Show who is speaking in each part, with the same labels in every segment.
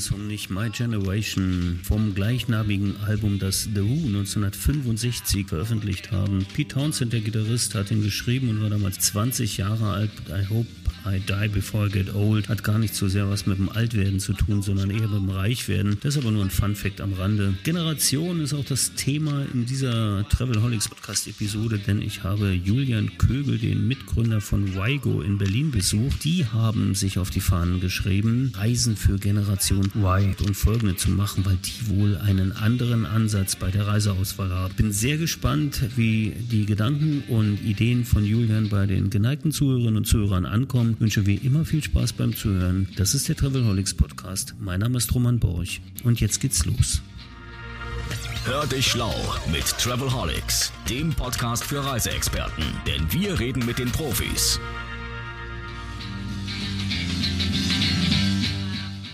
Speaker 1: Song nicht? My Generation vom gleichnamigen Album, das The Who 1965 veröffentlicht haben. Pete Townsend, der Gitarrist, hat ihn geschrieben und war damals 20 Jahre alt. I hope I Die Before I Get Old hat gar nicht so sehr was mit dem Altwerden zu tun, sondern eher mit dem Reichwerden. Das ist aber nur ein Fun-Fact am Rande. Generation ist auch das Thema in dieser Travelholics Podcast-Episode, denn ich habe Julian Kögel, den Mitgründer von Wigo in Berlin, besucht. Die haben sich auf die Fahnen geschrieben, Reisen für Generation Y und folgende zu machen, weil die wohl einen anderen Ansatz bei der Reiseauswahl haben. Bin sehr gespannt, wie die Gedanken und Ideen von Julian bei den geneigten Zuhörerinnen und Zuhörern ankommen wünsche wie immer viel Spaß beim Zuhören. Das ist der Travelholics Podcast. Mein Name ist Roman Borch und jetzt geht's los.
Speaker 2: Hör dich schlau mit Travelholics, dem Podcast für Reiseexperten, denn wir reden mit den Profis.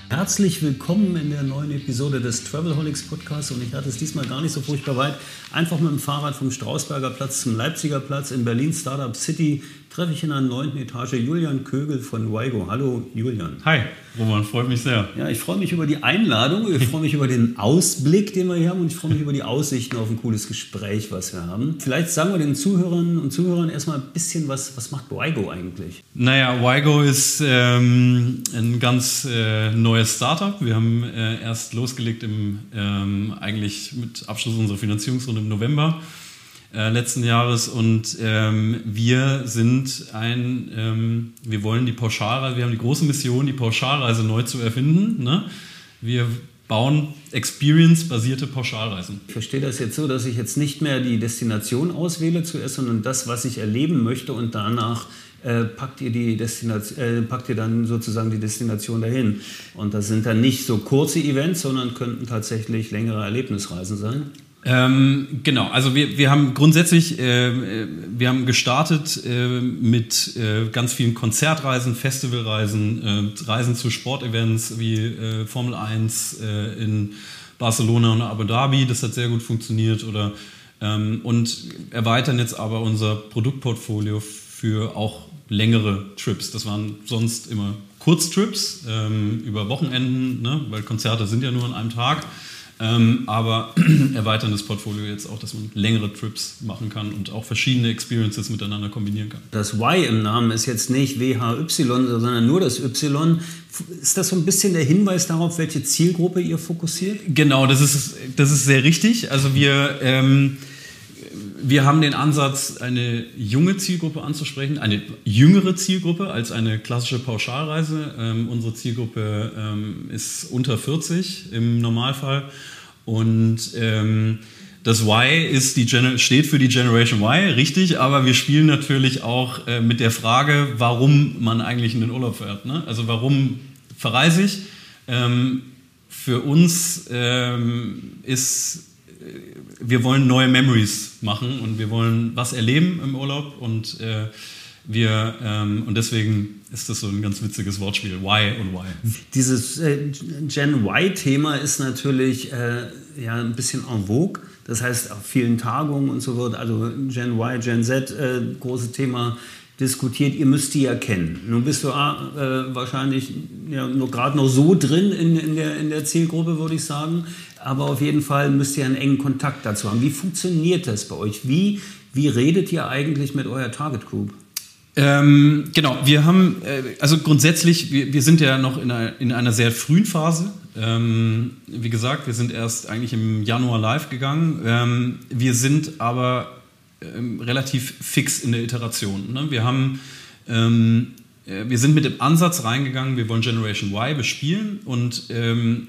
Speaker 1: Herzlich willkommen in der neuen Episode des Travelholics Podcasts und ich hatte es diesmal gar nicht so furchtbar weit. Einfach mit dem Fahrrad vom Strausberger Platz zum Leipziger Platz in Berlin Startup City treffe ich in der neunten Etage Julian Kögel von Weigo. Hallo Julian.
Speaker 3: Hi, Roman, freut mich sehr.
Speaker 1: Ja, ich freue mich über die Einladung, ich freue mich über den Ausblick, den wir hier haben und ich freue mich über die Aussichten auf ein cooles Gespräch, was wir haben. Vielleicht sagen wir den Zuhörern und Zuhörern erstmal ein bisschen was, was macht Weigo eigentlich?
Speaker 3: Naja, Weigo ist ähm, ein ganz äh, neues Startup. Wir haben äh, erst losgelegt im, ähm, eigentlich mit Abschluss unserer Finanzierungsrunde im November äh, letzten Jahres und ähm, wir sind ein, ähm, wir wollen die Pauschalreise, wir haben die große Mission, die Pauschalreise neu zu erfinden. Ne? Wir bauen Experience-basierte Pauschalreisen.
Speaker 1: Ich verstehe das jetzt so, dass ich jetzt nicht mehr die Destination auswähle zuerst, sondern das, was ich erleben möchte und danach äh, packt, ihr die Destination, äh, packt ihr dann sozusagen die Destination dahin. Und das sind dann nicht so kurze Events, sondern könnten tatsächlich längere Erlebnisreisen sein.
Speaker 3: Ähm, genau, also wir, wir haben grundsätzlich, äh, wir haben gestartet äh, mit äh, ganz vielen Konzertreisen, Festivalreisen, äh, Reisen zu Sportevents wie äh, Formel 1 äh, in Barcelona und Abu Dhabi, das hat sehr gut funktioniert oder ähm, und erweitern jetzt aber unser Produktportfolio für auch längere Trips. Das waren sonst immer Kurztrips ähm, über Wochenenden, ne? weil Konzerte sind ja nur an einem Tag. Ähm, aber erweitern das Portfolio jetzt auch, dass man längere Trips machen kann und auch verschiedene Experiences miteinander kombinieren kann.
Speaker 1: Das Y im Namen ist jetzt nicht WHY, sondern nur das Y. Ist das so ein bisschen der Hinweis darauf, welche Zielgruppe ihr fokussiert?
Speaker 3: Genau, das ist, das ist sehr richtig. Also wir... Ähm, wir haben den Ansatz, eine junge Zielgruppe anzusprechen, eine jüngere Zielgruppe als eine klassische Pauschalreise. Ähm, unsere Zielgruppe ähm, ist unter 40 im Normalfall und ähm, das Y ist die steht für die Generation Y, richtig, aber wir spielen natürlich auch äh, mit der Frage, warum man eigentlich in den Urlaub fährt. Ne? Also warum verreise ich? Ähm, für uns ähm, ist wir wollen neue Memories machen und wir wollen was erleben im Urlaub und äh, wir ähm, und deswegen ist das so ein ganz witziges Wortspiel, Why und Why.
Speaker 1: Dieses äh, Gen Y-Thema ist natürlich äh, ja ein bisschen en vogue. Das heißt, auf vielen Tagungen und so wird also Gen Y, Gen Z äh, große Thema diskutiert, ihr müsst die ja kennen. Nun bist du ah, äh, wahrscheinlich ja, nur gerade noch so drin in, in, der, in der Zielgruppe, würde ich sagen. Aber auf jeden Fall müsst ihr einen engen Kontakt dazu haben. Wie funktioniert das bei euch? Wie, wie redet ihr eigentlich mit eurer Target Group?
Speaker 3: Ähm, genau, wir haben, äh, also grundsätzlich, wir, wir sind ja noch in einer, in einer sehr frühen Phase. Ähm, wie gesagt, wir sind erst eigentlich im Januar live gegangen. Ähm, wir sind aber ähm, relativ fix in der Iteration. Ne? Wir haben, ähm, äh, wir sind mit dem Ansatz reingegangen, wir wollen Generation Y bespielen und ähm,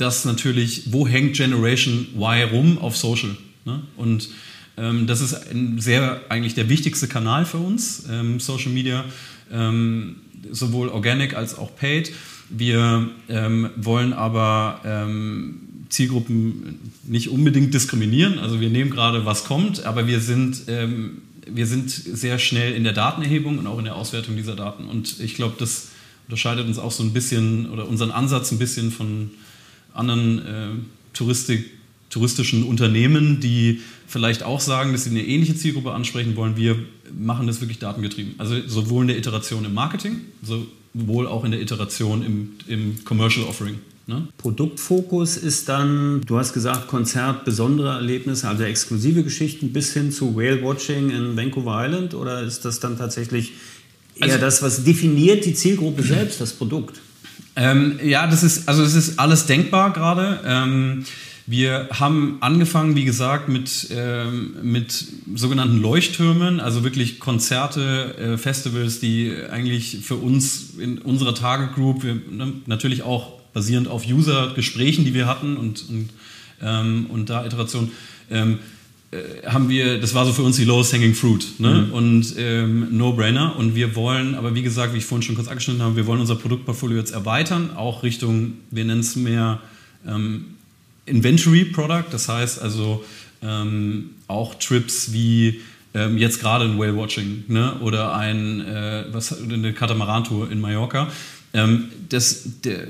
Speaker 3: das natürlich, wo hängt Generation Y rum auf Social? Ne? Und ähm, das ist sehr eigentlich der wichtigste Kanal für uns, ähm, Social Media, ähm, sowohl organic als auch paid. Wir wollen aber Zielgruppen nicht unbedingt diskriminieren. Also wir nehmen gerade, was kommt, aber wir sind, ähm, wir sind sehr schnell in der Datenerhebung und auch in der Auswertung dieser Daten. Und ich glaube, das unterscheidet uns auch so ein bisschen oder unseren Ansatz ein bisschen von anderen äh, touristischen Unternehmen, die vielleicht auch sagen, dass sie eine ähnliche Zielgruppe ansprechen wollen. Wir machen das wirklich datengetrieben. Also sowohl in der Iteration im Marketing, so wohl auch in der Iteration im, im Commercial Offering.
Speaker 1: Ne? Produktfokus ist dann, du hast gesagt, Konzert, besondere Erlebnisse, also exklusive Geschichten bis hin zu Whale Watching in Vancouver Island oder ist das dann tatsächlich eher also, das, was definiert die Zielgruppe selbst, das Produkt?
Speaker 3: Ähm, ja, das ist, also es ist alles denkbar gerade. Ähm, wir haben angefangen, wie gesagt, mit, ähm, mit sogenannten Leuchttürmen, also wirklich Konzerte, äh, Festivals, die eigentlich für uns in unserer Target Group, wir, ne, natürlich auch basierend auf User-Gesprächen, die wir hatten und, und, ähm, und da Iterationen, ähm, äh, haben wir, das war so für uns die lowest hanging fruit ne? Mhm. und ähm, No-Brainer. Und wir wollen, aber wie gesagt, wie ich vorhin schon kurz angeschnitten habe, wir wollen unser Produktportfolio jetzt erweitern, auch Richtung, wir nennen es mehr ähm, Inventory Product, das heißt also ähm, auch Trips wie ähm, jetzt gerade ein Whale Watching ne? oder ein, äh, was, eine Katamaran-Tour in Mallorca. Ähm, das, der,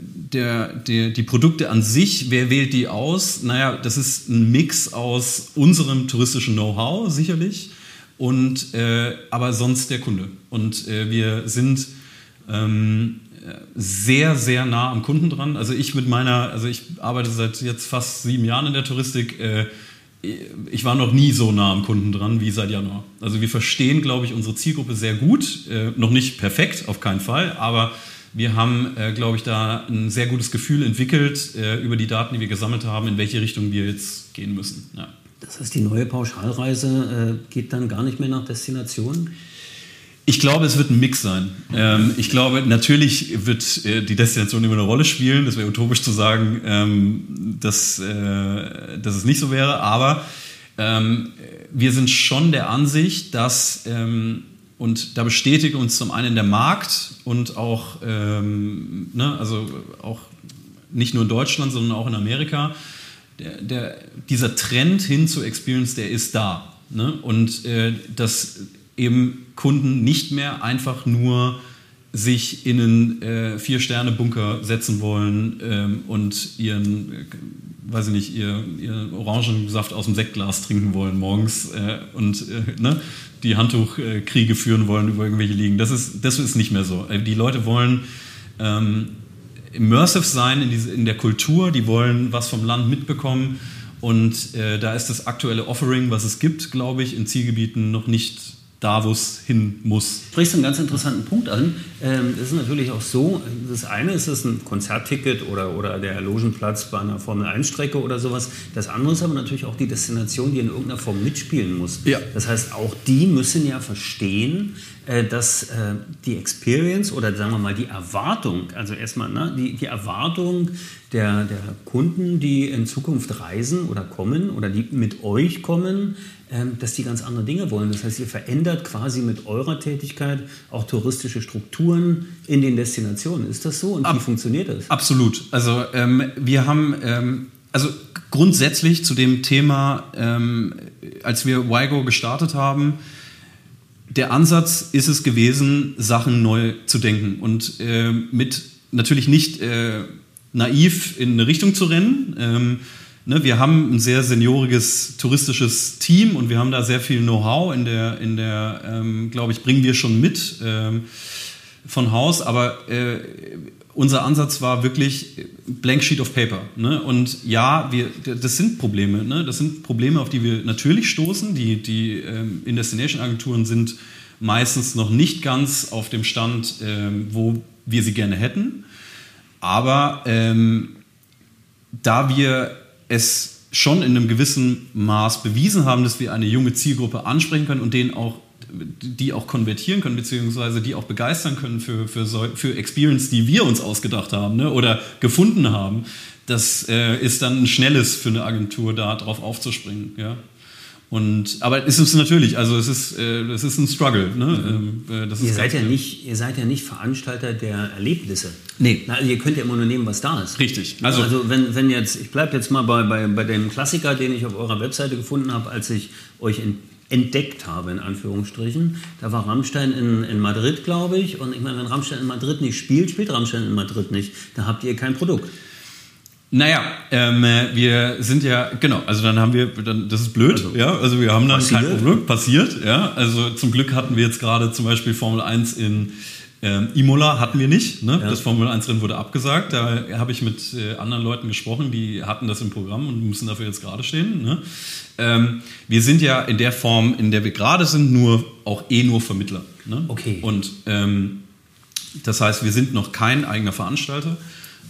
Speaker 3: der, der, die Produkte an sich, wer wählt die aus? Naja, das ist ein Mix aus unserem touristischen Know-how sicherlich und äh, aber sonst der Kunde. Und äh, wir sind ähm, sehr, sehr nah am Kunden dran. Also ich mit meiner, also ich arbeite seit jetzt fast sieben Jahren in der Touristik. Äh, ich war noch nie so nah am Kunden dran wie seit Januar. Also wir verstehen, glaube ich, unsere Zielgruppe sehr gut. Äh, noch nicht perfekt, auf keinen Fall, aber wir haben, äh, glaube ich, da ein sehr gutes Gefühl entwickelt äh, über die Daten, die wir gesammelt haben, in welche Richtung wir jetzt gehen müssen. Ja.
Speaker 1: Das heißt, die neue Pauschalreise äh, geht dann gar nicht mehr nach Destination?
Speaker 3: Ich glaube, es wird ein Mix sein. Ähm, ich glaube, natürlich wird äh, die Destination immer eine Rolle spielen. Das wäre utopisch zu sagen, ähm, dass, äh, dass es nicht so wäre. Aber ähm, wir sind schon der Ansicht, dass, ähm, und da bestätigt uns zum einen der Markt und auch, ähm, ne, also auch nicht nur in Deutschland, sondern auch in Amerika, der, der, dieser Trend hin zur Experience, der ist da. Ne? Und äh, das eben Kunden nicht mehr einfach nur sich in einen äh, Vier-Sterne-Bunker setzen wollen ähm, und ihren, äh, weiß ich nicht, ihr, ihren Orangensaft aus dem Sektglas trinken wollen morgens äh, und äh, ne, die Handtuchkriege führen wollen über irgendwelche Liegen. Das ist, das ist nicht mehr so. Äh, die Leute wollen ähm, immersive sein in, diese, in der Kultur, die wollen was vom Land mitbekommen und äh, da ist das aktuelle Offering, was es gibt, glaube ich, in Zielgebieten noch nicht da, wo es hin muss.
Speaker 1: Du sprichst einen ganz interessanten Punkt an. Ähm, es ist natürlich auch so, das eine ist es ein Konzertticket oder, oder der Logenplatz bei einer Formel-1-Strecke oder sowas. Das andere ist aber natürlich auch die Destination, die in irgendeiner Form mitspielen muss. Ja. Das heißt, auch die müssen ja verstehen, dass äh, die Experience oder sagen wir mal die Erwartung, also erstmal ne, die, die Erwartung der, der Kunden, die in Zukunft reisen oder kommen oder die mit euch kommen, ähm, dass die ganz andere Dinge wollen. Das heißt, ihr verändert quasi mit eurer Tätigkeit auch touristische Strukturen in den Destinationen. Ist das so und Ab, wie funktioniert das?
Speaker 3: Absolut. Also ähm, wir haben, ähm, also grundsätzlich zu dem Thema, ähm, als wir WIGO gestartet haben, der Ansatz ist es gewesen, Sachen neu zu denken und äh, mit natürlich nicht äh, naiv in eine Richtung zu rennen. Ähm, Ne, wir haben ein sehr senioriges touristisches Team und wir haben da sehr viel Know-how in der, in der ähm, glaube ich, bringen wir schon mit ähm, von Haus, aber äh, unser Ansatz war wirklich blank sheet of paper. Ne? Und ja, wir, das sind Probleme. Ne? Das sind Probleme, auf die wir natürlich stoßen. Die, die ähm, in Destination-Agenturen sind meistens noch nicht ganz auf dem Stand, ähm, wo wir sie gerne hätten. Aber ähm, da wir es schon in einem gewissen Maß bewiesen haben, dass wir eine junge Zielgruppe ansprechen können und denen auch die auch konvertieren können, beziehungsweise die auch begeistern können für, für, für Experience, die wir uns ausgedacht haben ne, oder gefunden haben. Das äh, ist dann ein schnelles für eine Agentur, da drauf aufzuspringen. Ja. Und, aber es ist natürlich, also es ist, äh, es ist ein Struggle. Ne?
Speaker 1: Mhm. Ähm, äh, ihr, seid ja nicht, ihr seid ja nicht Veranstalter der Erlebnisse. Nee. Na, also ihr könnt ja immer nur nehmen, was da ist.
Speaker 3: Richtig.
Speaker 1: Also, also wenn, wenn jetzt, ich bleibe jetzt mal bei, bei, bei dem Klassiker, den ich auf eurer Webseite gefunden habe, als ich euch in, entdeckt habe, in Anführungsstrichen. Da war Rammstein in, in Madrid, glaube ich. Und ich meine, wenn Rammstein in Madrid nicht spielt, spielt Rammstein in Madrid nicht. Da habt ihr kein Produkt.
Speaker 3: Naja, ähm, wir sind ja, genau, also dann haben wir, dann, das ist blöd, also, ja, also wir haben dann passiert. kein Problem, passiert, ja, also zum Glück hatten wir jetzt gerade zum Beispiel Formel 1 in, Ähm, Imola hatten wir nicht. Ne? Ja. Das Formel 1-Rennen wurde abgesagt. Da habe ich mit äh, anderen Leuten gesprochen, die hatten das im Programm und müssen dafür jetzt gerade stehen. Ne? Ähm, wir sind ja in der Form, in der wir gerade sind, nur auch eh nur Vermittler. Ne?
Speaker 1: Okay.
Speaker 3: Und ähm, das heißt, wir sind noch kein eigener Veranstalter.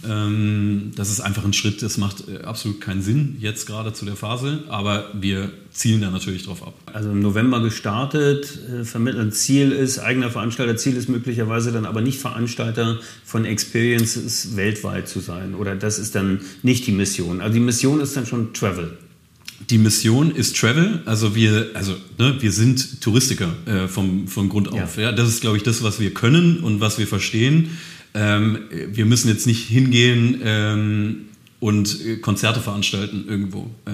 Speaker 3: Ähm, das ist einfach ein Schritt, das macht äh, absolut keinen Sinn jetzt gerade zu der Phase, aber wir zielen da natürlich drauf ab.
Speaker 1: Also im November gestartet, äh, vermitteln Ziel ist, eigener Veranstalter, Ziel ist möglicherweise dann aber nicht Veranstalter von Experiences weltweit zu sein oder das ist dann nicht die Mission. Also die Mission ist dann schon Travel.
Speaker 3: Die Mission ist Travel, also wir, also ne, wir sind Touristiker äh, vom, vom Grund auf. Ja. ja. Das ist, glaube ich, das, was wir können und was wir verstehen. Ähm, wir müssen jetzt nicht hingehen ähm, und äh, Konzerte veranstalten irgendwo. Äh,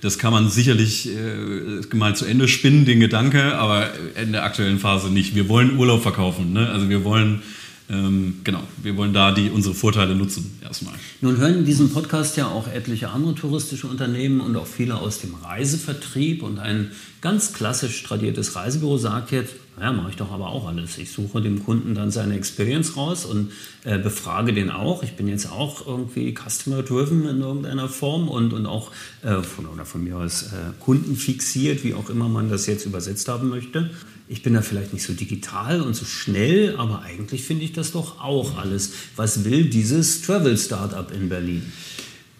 Speaker 3: das kann man sicherlich äh, mal zu Ende spinnen, den Gedanke, aber in der aktuellen Phase nicht. Wir wollen Urlaub verkaufen. Ne? Also wir wollen ähm, genau, wir wollen da die, unsere Vorteile nutzen erstmal.
Speaker 1: Nun hören diesen Podcast ja auch etliche andere touristische Unternehmen und auch viele aus dem Reisevertrieb und ein ganz klassisch tradiertes Reisebüro sagt jetzt, ja, mache ich doch aber auch alles. Ich suche dem Kunden dann seine Experience raus und äh, befrage den auch. Ich bin jetzt auch irgendwie customer-driven in irgendeiner Form und, und auch äh, von, oder von mir aus äh, kundenfixiert, wie auch immer man das jetzt übersetzt haben möchte. Ich bin da vielleicht nicht so digital und so schnell, aber eigentlich finde ich das doch auch alles. Was will dieses Travel-Startup in Berlin?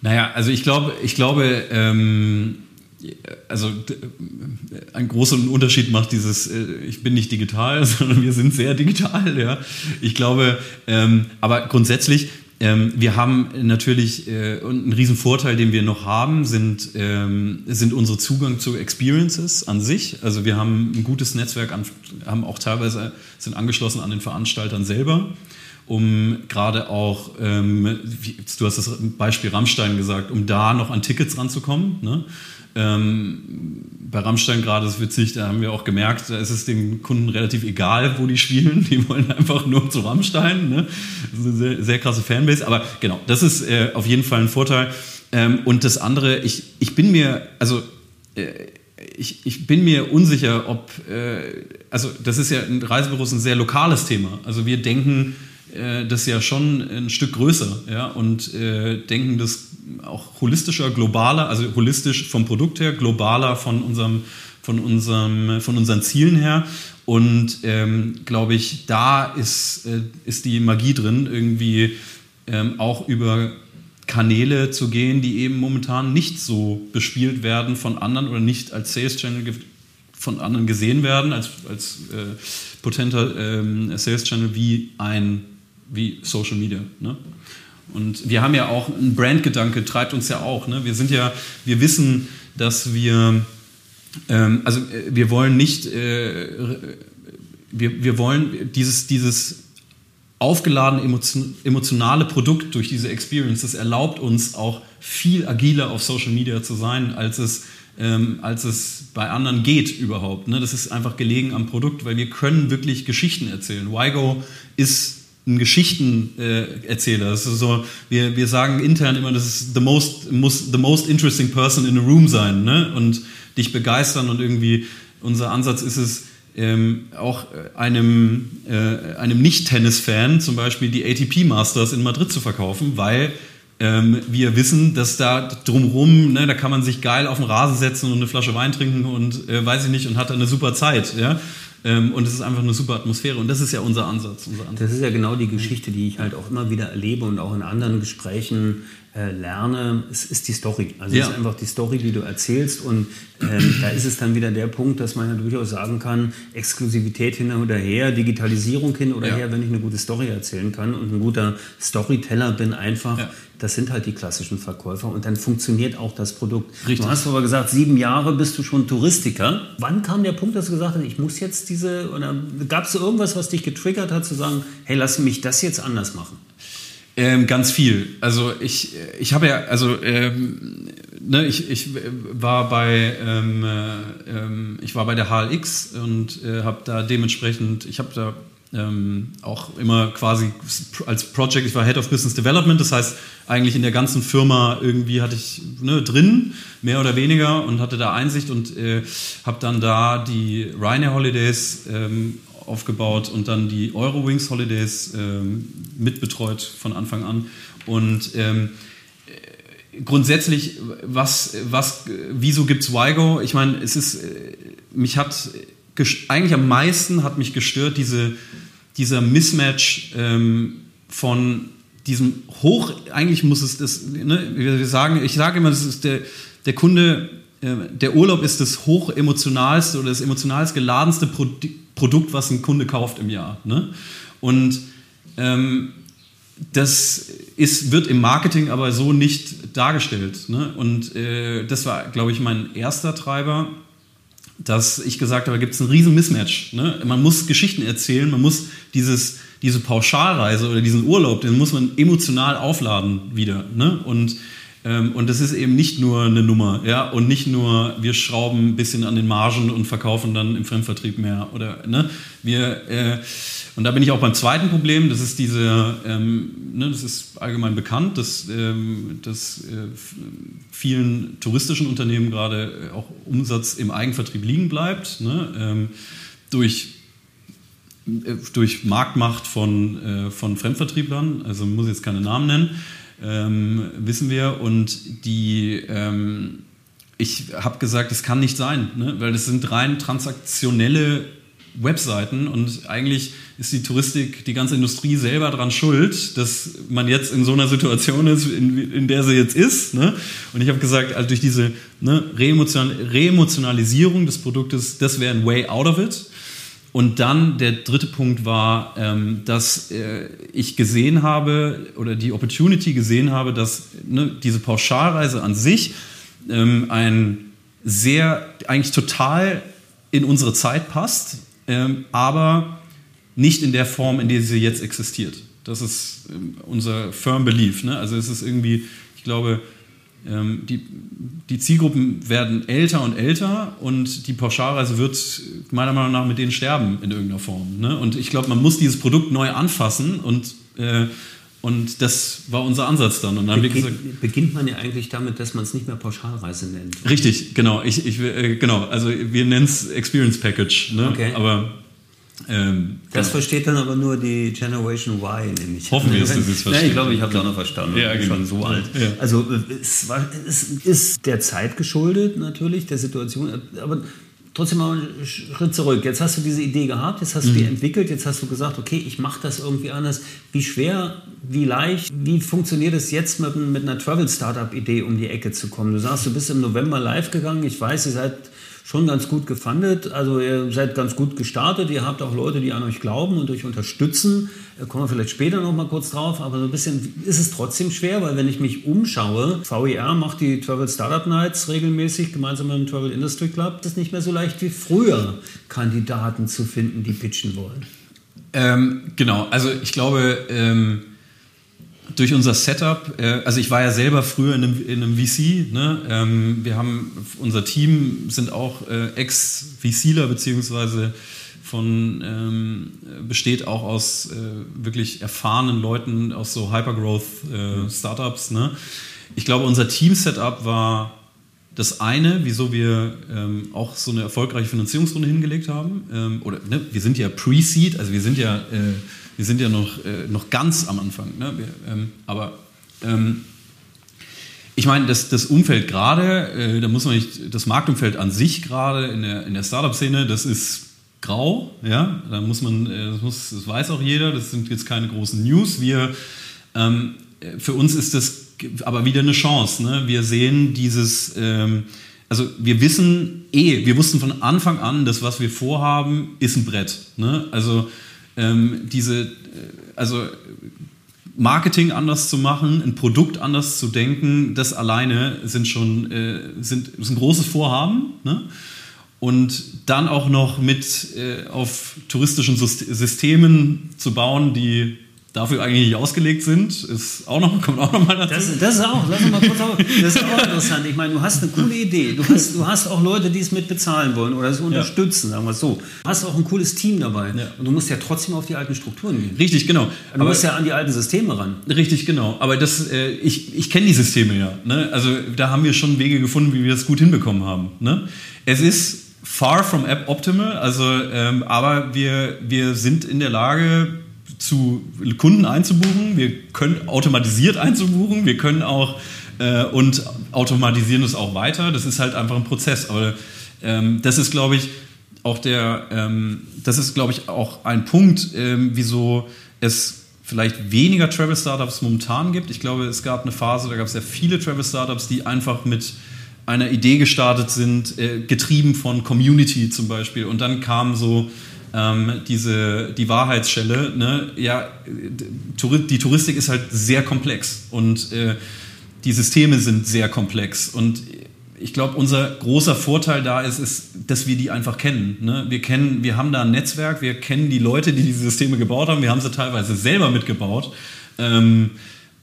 Speaker 3: Naja, also ich glaube, ich glaube, ähm also einen großen Unterschied macht dieses, äh, ich bin nicht digital, sondern wir sind sehr digital, ja. Ich glaube, ähm, aber grundsätzlich, ähm, wir haben natürlich äh, einen riesen Vorteil, den wir noch haben, sind, ähm, sind unsere Zugang zu Experiences an sich. Also wir haben ein gutes Netzwerk, an, haben auch teilweise sind angeschlossen an den Veranstaltern selber um gerade auch, ähm, du hast das Beispiel Rammstein gesagt, um da noch an Tickets ranzukommen. Ne? Ähm, bei Rammstein gerade ist witzig, da haben wir auch gemerkt, da ist es den Kunden relativ egal, wo die spielen. Die wollen einfach nur zu Rammstein. Ne? Das ist eine sehr, sehr krasse Fanbase. Aber genau, das ist äh, auf jeden Fall ein Vorteil. Ähm, und das andere, ich, ich bin mir, also äh, ich, ich bin mir unsicher, ob, äh, also das ist ja ein Reisebüro ist ein sehr lokales Thema. Also wir denken äh, das ja schon ein Stück größer ja, und äh, denken das auch holistischer, globaler, also holistisch vom Produkt her, globaler von unserem, von unserem, von unseren Zielen her. Und ähm, glaube ich, da ist, äh, ist die Magie drin, irgendwie ähm, auch über Kanäle zu gehen, die eben momentan nicht so bespielt werden von anderen oder nicht als Sales Channel von anderen gesehen werden, als, als äh, potenter ähm, Sales Channel wie ein wie Social Media. Ne? Und wir haben ja auch ein Brandgedanke, treibt uns ja auch. Ne? Wir sind ja, wir wissen, dass wir, ähm, also äh, wir wollen nicht, äh, wir, wir wollen dieses, dieses aufgeladene emotionale Produkt durch diese Experience, das erlaubt uns auch viel agiler auf Social Media zu sein, als es, ähm, als es bei anderen geht überhaupt. Ne? Das ist einfach gelegen am Produkt, weil wir können wirklich Geschichten erzählen. WIGO ist ein Geschichtenerzähler. Äh, so, wir, wir sagen intern immer, das ist the most, muss the most interesting person in a room sein ne? und dich begeistern und irgendwie unser Ansatz ist es, ähm, auch einem, äh, einem Nicht-Tennis-Fan zum Beispiel die ATP Masters in Madrid zu verkaufen, weil ähm, wir wissen, dass da drumherum, ne, da kann man sich geil auf den Rasen setzen und eine Flasche Wein trinken und äh, weiß ich nicht und hat eine super Zeit. Ja? Ähm, und es ist einfach eine super Atmosphäre. Und das ist ja unser Ansatz, unser Ansatz.
Speaker 1: Das ist ja genau die Geschichte, die ich halt auch immer wieder erlebe und auch in anderen Gesprächen äh, lerne. Es ist die Story. Also ja. es ist einfach die Story, die du erzählst. Und ähm, da ist es dann wieder der Punkt, dass man ja durchaus sagen kann, Exklusivität hin oder her, Digitalisierung hin oder ja. her, wenn ich eine gute Story erzählen kann und ein guter Storyteller bin einfach, ja das sind halt die klassischen Verkäufer und dann funktioniert auch das Produkt. Richtig. Du hast aber gesagt, sieben Jahre bist du schon Touristiker. Wann kam der Punkt, dass du gesagt hast, ich muss jetzt diese, oder gab es irgendwas, was dich getriggert hat, zu sagen, hey, lass mich das jetzt anders machen?
Speaker 3: Ähm, ganz viel. Also ich, ich habe ja, also ähm, ne, ich, ich war bei ähm, äh, ähm, ich war bei der HLX und äh, habe da dementsprechend, ich habe da ähm, auch immer quasi als Project, ich war Head of Business Development, das heißt eigentlich in der ganzen Firma irgendwie hatte ich ne, drin, mehr oder weniger und hatte da Einsicht und äh, habe dann da die Ryanair Holidays ähm, aufgebaut und dann die Eurowings Holidays ähm, mitbetreut von Anfang an. Und ähm, grundsätzlich, was, was, wieso gibt es WIGO? Ich meine, es ist, äh, mich hat eigentlich am meisten hat mich gestört diese, dieser Mismatch ähm, von diesem hoch, eigentlich muss es das, ne, wir sagen, ich sage immer, das ist der, der Kunde, äh, der Urlaub ist das hoch emotionalste oder das emotionalst geladenste Pro Produkt, was ein Kunde kauft im Jahr. Ne? Und ähm, das ist, wird im Marketing aber so nicht dargestellt. Ne? Und äh, das war, glaube ich, mein erster Treiber, dass ich gesagt habe, gibt es einen riesen Mismatch. Ne? Man muss Geschichten erzählen, man muss dieses, diese Pauschalreise oder diesen Urlaub, den muss man emotional aufladen wieder. Ne? Und und das ist eben nicht nur eine Nummer, ja, und nicht nur, wir schrauben ein bisschen an den Margen und verkaufen dann im Fremdvertrieb mehr. Oder, ne, wir, äh, und da bin ich auch beim zweiten Problem, das ist diese, ähm, ne, das ist allgemein bekannt, dass, ähm, dass äh, vielen touristischen Unternehmen gerade äh, auch Umsatz im Eigenvertrieb liegen bleibt, ne, ähm, durch äh, durch Marktmacht von, äh, von Fremdvertrieblern, also muss jetzt keine Namen nennen ähm, wissen wir. Und die, ähm, ich habe gesagt, das kann nicht sein, ne? weil das sind rein transaktionelle Webseiten und eigentlich ist die Touristik, die ganze Industrie selber daran schuld, dass man jetzt in so einer Situation ist, in, in der sie jetzt ist. Ne? Und ich habe gesagt, also durch diese ne, Reemotionalisierung des Produktes, das wäre ein Way out of it. Und dann der dritte Punkt war, ähm, dass äh, ich gesehen habe oder die Opportunity gesehen habe, dass ne, diese Pauschalreise an sich ähm, ein sehr, eigentlich total in unsere Zeit passt, ähm, aber nicht in der Form, in der sie jetzt existiert. Das ist ähm, unser firm belief. Ne? Also es ist irgendwie, ich glaube, die, die Zielgruppen werden älter und älter und die Pauschalreise wird meiner Meinung nach mit denen sterben in irgendeiner Form. Ne? Und ich glaube, man muss dieses Produkt neu anfassen und, äh, und das war unser Ansatz dann. Und dann
Speaker 1: Beginn, gesagt, beginnt man ja eigentlich damit, dass man es nicht mehr Pauschalreise nennt.
Speaker 3: Richtig, genau. Ich, ich, äh, genau. Also wir nennen es Experience Package. Ne? Okay. Aber
Speaker 1: ähm, das genau. versteht dann aber nur die Generation Y,
Speaker 3: nämlich. Hoffen wir, dass
Speaker 1: das jetzt versteht. ich glaube, ich habe es auch noch verstanden. Ja, genau. schon so alt. Ja. Also es, war, es ist der Zeit geschuldet natürlich, der Situation, aber trotzdem mal einen Schritt zurück. Jetzt hast du diese Idee gehabt, jetzt hast du die mhm. entwickelt, jetzt hast du gesagt, okay, ich mache das irgendwie anders. Wie schwer, wie leicht, wie funktioniert es jetzt mit, mit einer Travel-Startup-Idee um die Ecke zu kommen? Du sagst, du bist im November live gegangen. Ich weiß, ihr seid schon ganz gut gefundet. Also ihr seid ganz gut gestartet. Ihr habt auch Leute, die an euch glauben und euch unterstützen. Da kommen wir vielleicht später noch mal kurz drauf. Aber so ein bisschen ist es trotzdem schwer, weil wenn ich mich umschaue, VER macht die Travel Startup Nights regelmäßig gemeinsam mit dem Travel Industry Club. Es ist nicht mehr so leicht wie früher, Kandidaten zu finden, die pitchen wollen.
Speaker 3: Ähm, genau. Also ich glaube, ähm durch unser Setup, äh, also ich war ja selber früher in einem, in einem VC, ne? ähm, wir haben, unser Team sind auch äh, Ex-VCler beziehungsweise von, ähm, besteht auch aus äh, wirklich erfahrenen Leuten aus so Hypergrowth-Startups. Äh, ne? Ich glaube, unser Team-Setup war das eine, wieso wir ähm, auch so eine erfolgreiche Finanzierungsrunde hingelegt haben. Ähm, oder ne, wir sind ja Pre-Seed, also wir sind ja äh, wir sind ja noch, äh, noch ganz am Anfang. Ne? Wir, ähm, aber ähm, ich meine, das, das Umfeld gerade, äh, da muss man nicht, das Marktumfeld an sich gerade in der, in der Startup-Szene, das ist grau, ja, da muss man, äh, das, muss, das weiß auch jeder, das sind jetzt keine großen News. Wir, ähm, für uns ist das aber wieder eine Chance. Ne? Wir sehen dieses, ähm, also wir wissen eh, wir wussten von Anfang an, dass was wir vorhaben, ist ein Brett. Ne? Also ähm, diese, äh, also Marketing anders zu machen, ein Produkt anders zu denken, das alleine sind schon äh, sind, ist ein großes Vorhaben. Ne? Und dann auch noch mit äh, auf touristischen Systemen zu bauen, die dafür eigentlich nicht ausgelegt sind, ist auch noch, kommt auch noch mal dazu.
Speaker 1: Das, das ist auch, lass mal kurz auf, das ist auch interessant. Ich meine, du hast eine coole Idee. Du hast, du hast auch Leute, die es mit bezahlen wollen oder es unterstützen, ja. sagen wir es so. Du hast auch ein cooles Team dabei. Ja. Und du musst ja trotzdem auf die alten Strukturen gehen.
Speaker 3: Richtig, genau.
Speaker 1: Du Aber, musst ja an die alten Systeme ran.
Speaker 3: Richtig, genau. Aber das, äh, ich, ich kenne die Systeme ja. Ne? Also da haben wir schon Wege gefunden, wie wir das gut hinbekommen haben. Ne? Es ist far from optimal, also ähm, aber wir, wir sind in der Lage, zu Kunden einzubuchen, wir können automatisiert einzubuchen, wir können auch äh, und automatisieren es auch weiter. Das ist halt einfach ein Prozess. Aber ähm, das ist, glaube ich, auch der, ähm, das ist, glaube ich, auch ein Punkt, ähm, wieso es vielleicht weniger Travel Startups momentan gibt. Ich glaube, es gab eine Phase, da gab es sehr viele Travel Startups, die einfach mit einer Idee gestartet sind, äh, getrieben von Community zum Beispiel. Und dann kam so ähm, diese, die Wahrheitsschelle. Ne? Ja, die Touristik ist halt sehr komplex und äh, die Systeme sind sehr komplex. Und ich glaube, unser großer Vorteil da ist, ist, dass wir die einfach kennen. Ne? Wir kennen, wir haben da ein Netzwerk, wir kennen die Leute, die diese Systeme gebaut haben, wir haben sie teilweise selber mitgebaut. Ähm,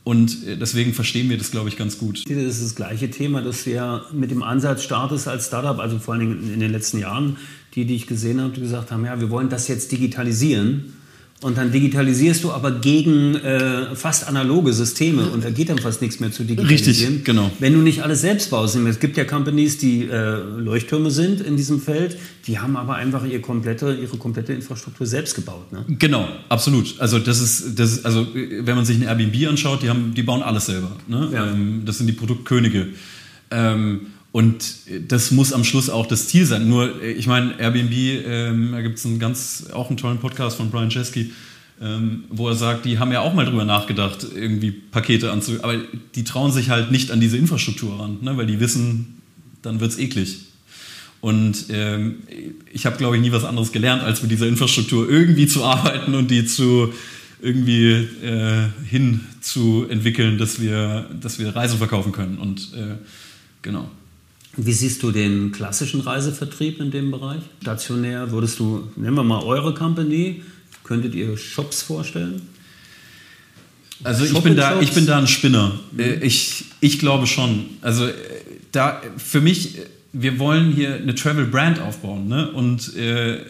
Speaker 3: und deswegen verstehen wir das, glaube ich, ganz gut.
Speaker 1: Das ist das gleiche Thema, dass ja mit dem Ansatz startest als Startup, also vor allen Dingen in den letzten Jahren, die, die ich gesehen habe, die gesagt haben, ja, wir wollen das jetzt digitalisieren. Und dann digitalisierst du aber gegen äh, fast analoge Systeme und da geht dann fast nichts mehr zu digitalisieren.
Speaker 3: Richtig, genau.
Speaker 1: Wenn du nicht alles selbst baust. Es gibt ja Companies, die äh, Leuchttürme sind in diesem Feld, die haben aber einfach ihre komplette, ihre komplette Infrastruktur selbst gebaut. Ne?
Speaker 3: Genau, absolut. Also das ist, das ist, also wenn man sich ein Airbnb anschaut, die, haben, die bauen alles selber. Ne? Ja. Ähm, das sind die Produktkönige. Ähm, und das muss am Schluss auch das Ziel sein. Nur, ich meine, Airbnb, ähm, da gibt es einen ganz, auch einen tollen Podcast von Brian Chesky, ähm, wo er sagt, die haben ja auch mal drüber nachgedacht, irgendwie Pakete anzu... Aber die trauen sich halt nicht an diese Infrastruktur ran, ne? weil die wissen, dann wird es eklig. Und ähm, ich habe, glaube ich, nie was anderes gelernt, als mit dieser Infrastruktur irgendwie zu arbeiten und die zu irgendwie äh, hin zu entwickeln, dass wir, dass wir Reisen verkaufen können. Und äh, genau.
Speaker 1: Wie siehst du den klassischen Reisevertrieb in dem Bereich? Stationär, würdest du, nehmen wir mal eure Company, könntet ihr Shops vorstellen?
Speaker 3: Also ich bin, da, ich bin da ein Spinner. Mhm. Äh, ich, ich glaube schon. Also äh, da für mich, wir wollen hier eine Travel Brand aufbauen. Ne? Und äh,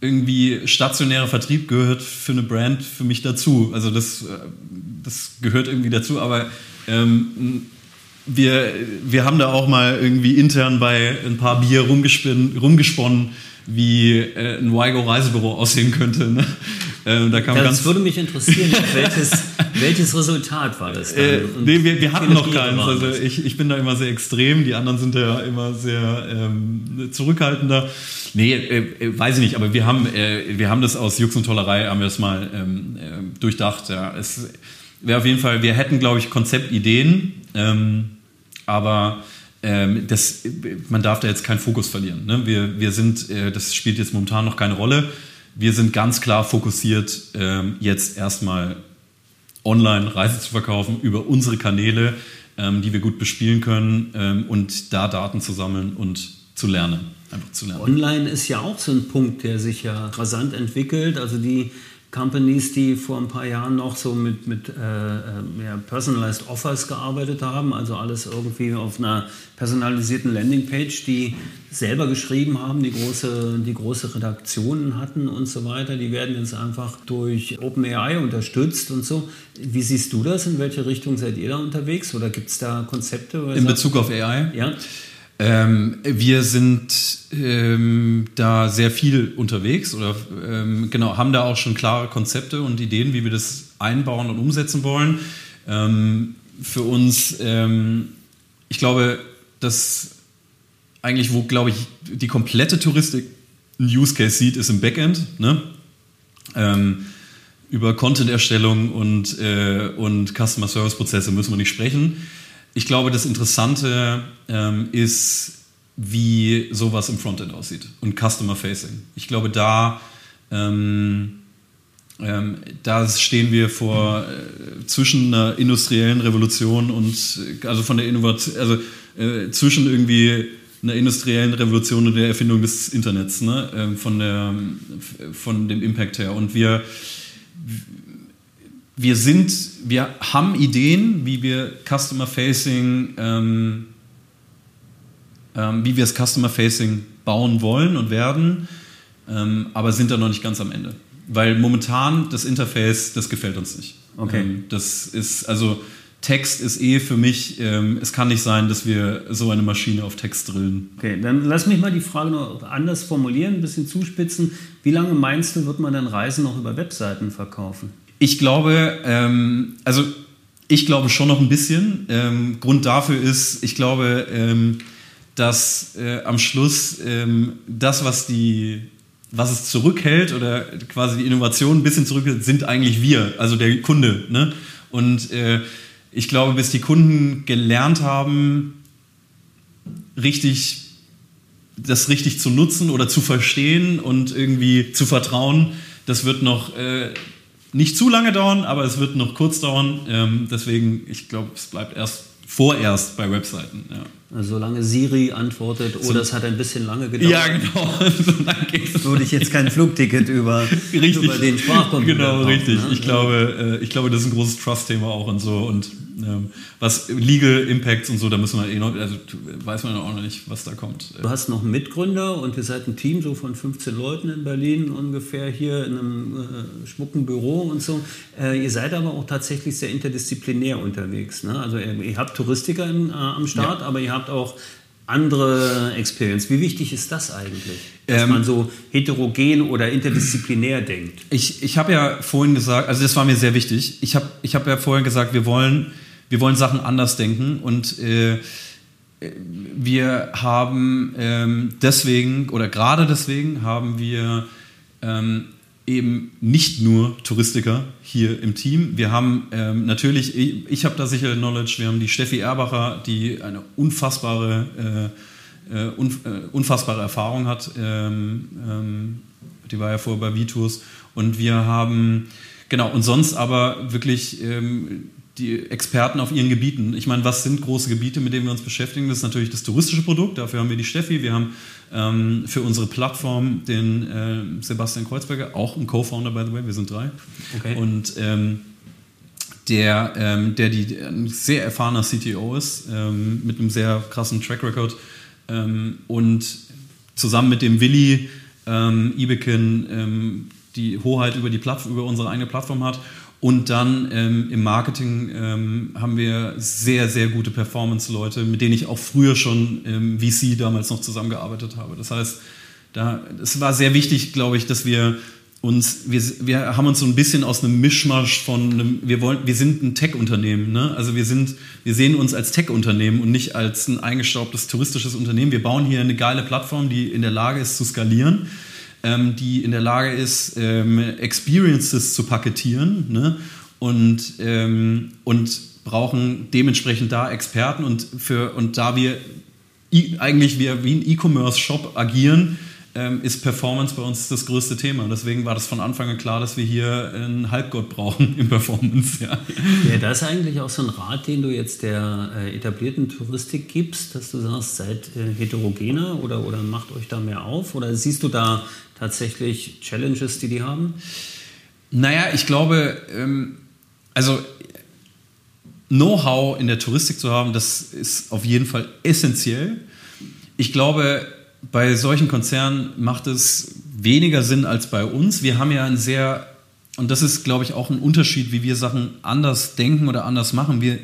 Speaker 3: irgendwie stationärer Vertrieb gehört für eine Brand für mich dazu. Also das, äh, das gehört irgendwie dazu. Aber ähm, wir, wir haben da auch mal irgendwie intern bei ein paar Bier rumgesponnen, wie äh, ein Wigo Reisebüro aussehen könnte. Ne?
Speaker 1: Ähm, da kam das ganz würde mich interessieren, welches, welches Resultat war das
Speaker 3: dann? Äh, nee, wir, wir hatten noch keins. Also ich, ich bin da immer sehr extrem, die anderen sind ja immer sehr ähm, zurückhaltender. Nee, äh, äh, weiß ich nicht, aber wir haben, äh, wir haben das aus Jux und Tollerei, haben wir das mal ähm, äh, durchdacht. Ja. Es wäre auf jeden Fall, wir hätten, glaube ich, Konzeptideen, ähm, aber ähm, das, man darf da jetzt keinen Fokus verlieren. Ne? Wir, wir sind, äh, das spielt jetzt momentan noch keine Rolle. Wir sind ganz klar fokussiert, ähm, jetzt erstmal online Reise zu verkaufen über unsere Kanäle, ähm, die wir gut bespielen können ähm, und da Daten zu sammeln und zu lernen.
Speaker 1: Einfach zu lernen. Online ist ja auch so ein Punkt, der sich ja rasant entwickelt. Also die Companies, die vor ein paar Jahren noch so mit, mit äh, ja, Personalized Offers gearbeitet haben, also alles irgendwie auf einer personalisierten Landingpage, die selber geschrieben haben, die große, die große Redaktionen hatten und so weiter, die werden jetzt einfach durch OpenAI unterstützt und so. Wie siehst du das? In welche Richtung seid ihr da unterwegs? Oder gibt es da Konzepte?
Speaker 3: In Bezug auf AI? Ja. Ähm, wir sind ähm, da sehr viel unterwegs oder ähm, genau haben da auch schon klare Konzepte und Ideen, wie wir das einbauen und umsetzen wollen. Ähm, für uns, ähm, ich glaube, dass eigentlich, wo glaube ich die komplette Touristik einen Use Case sieht, ist im Backend. Ne? Ähm, über Content-Erstellung und, äh, und Customer Service Prozesse müssen wir nicht sprechen. Ich glaube, das Interessante ähm, ist, wie sowas im Frontend aussieht und Customer Facing. Ich glaube, da, ähm, ähm, da stehen wir vor äh, zwischen einer industriellen Revolution und also von der Innovation, also äh, zwischen irgendwie einer industriellen Revolution und der Erfindung des Internets, ne? Ähm, von, der, von dem Impact her. Und wir wir sind, wir haben Ideen, wie wir Customer Facing, ähm, ähm, wie wir das Customer Facing bauen wollen und werden, ähm, aber sind da noch nicht ganz am Ende. Weil momentan das Interface, das gefällt uns nicht. Okay. Ähm, das ist, also Text ist eh für mich, ähm, es kann nicht sein, dass wir so eine Maschine auf Text drillen.
Speaker 1: Okay, dann lass mich mal die Frage noch anders formulieren, ein bisschen zuspitzen. Wie lange meinst du, wird man dann Reisen noch über Webseiten verkaufen?
Speaker 3: Ich glaube, ähm, also ich glaube schon noch ein bisschen. Ähm, Grund dafür ist, ich glaube, ähm, dass äh, am Schluss ähm, das, was die was es zurückhält oder quasi die Innovation ein bisschen zurückhält, sind eigentlich wir, also der Kunde. Ne? Und äh, ich glaube, bis die Kunden gelernt haben, richtig das richtig zu nutzen oder zu verstehen und irgendwie zu vertrauen, das wird noch äh, nicht zu lange dauern, aber es wird noch kurz dauern. Ähm, deswegen, ich glaube, es bleibt erst vorerst bei Webseiten. Ja.
Speaker 1: Also solange Siri antwortet, oh, das hat ein bisschen lange gedauert.
Speaker 3: Ja, genau.
Speaker 1: so würde ich jetzt kein Flugticket über, über den Sprachcomputer
Speaker 3: Genau, richtig. Ne? Ich, glaube, äh, ich glaube, das ist ein großes Trust-Thema auch und so. Und was Legal Impacts und so, da müssen wir eh noch, also weiß man auch noch nicht, was da kommt.
Speaker 1: Du hast noch einen Mitgründer und ihr seid ein Team so von 15 Leuten in Berlin ungefähr hier in einem äh, schmucken Büro und so. Äh, ihr seid aber auch tatsächlich sehr interdisziplinär unterwegs. Ne? Also ihr, ihr, habt Touristiker in, äh, am Start, ja. aber ihr habt auch andere Experience. Wie wichtig ist das eigentlich, dass ähm, man so heterogen oder interdisziplinär denkt?
Speaker 3: Ich, ich habe ja vorhin gesagt, also das war mir sehr wichtig. Ich habe ich hab ja vorhin gesagt, wir wollen wir wollen Sachen anders denken und äh, wir haben ähm, deswegen oder gerade deswegen haben wir ähm, eben nicht nur Touristiker hier im Team. Wir haben ähm, natürlich, ich, ich habe da sicher Knowledge, wir haben die Steffi Erbacher, die eine unfassbare, äh, äh, un, äh, unfassbare Erfahrung hat. Ähm, ähm, die war ja vorher bei Vitus. Und wir haben, genau, und sonst aber wirklich ähm, die Experten auf ihren Gebieten. Ich meine, was sind große Gebiete, mit denen wir uns beschäftigen? Das ist natürlich das touristische Produkt. Dafür haben wir die Steffi. Wir haben ähm, für unsere Plattform den äh, Sebastian Kreuzberger, auch ein Co-Founder, by the way. Wir sind drei. Okay. Und ähm, der, ähm, der die, ein sehr erfahrener CTO ist, ähm, mit einem sehr krassen Track Record. Ähm, und zusammen mit dem Willi ähm, Ibeken die Hoheit über, die Plattform, über unsere eigene Plattform hat und dann ähm, im Marketing ähm, haben wir sehr, sehr gute Performance-Leute, mit denen ich auch früher schon im VC damals noch zusammengearbeitet habe. Das heißt, da, es war sehr wichtig, glaube ich, dass wir uns, wir, wir haben uns so ein bisschen aus einem Mischmasch von einem, wir wollen, wir sind ein Tech-Unternehmen, ne? Also wir sind, wir sehen uns als Tech-Unternehmen und nicht als ein eingestaubtes touristisches Unternehmen. Wir bauen hier eine geile Plattform, die in der Lage ist zu skalieren ähm, die in der Lage ist, ähm, Experiences zu paketieren ne? und, ähm, und brauchen dementsprechend da Experten und, für, und da wir eigentlich wir wie ein E-Commerce-Shop agieren, ähm, ist Performance bei uns das größte Thema. Deswegen war das von Anfang an klar, dass wir hier einen Halbgott brauchen im Performance. Ja.
Speaker 1: ja, das ist eigentlich auch so ein Rat, den du jetzt der äh, etablierten Touristik gibst, dass du sagst, seid äh, heterogener oder, oder macht euch da mehr auf? Oder siehst du da tatsächlich Challenges, die die haben?
Speaker 3: Naja, ich glaube, ähm, also Know-how in der Touristik zu haben, das ist auf jeden Fall essentiell. Ich glaube, bei solchen Konzernen macht es weniger Sinn als bei uns. Wir haben ja ein sehr, und das ist, glaube ich, auch ein Unterschied, wie wir Sachen anders denken oder anders machen. Wir,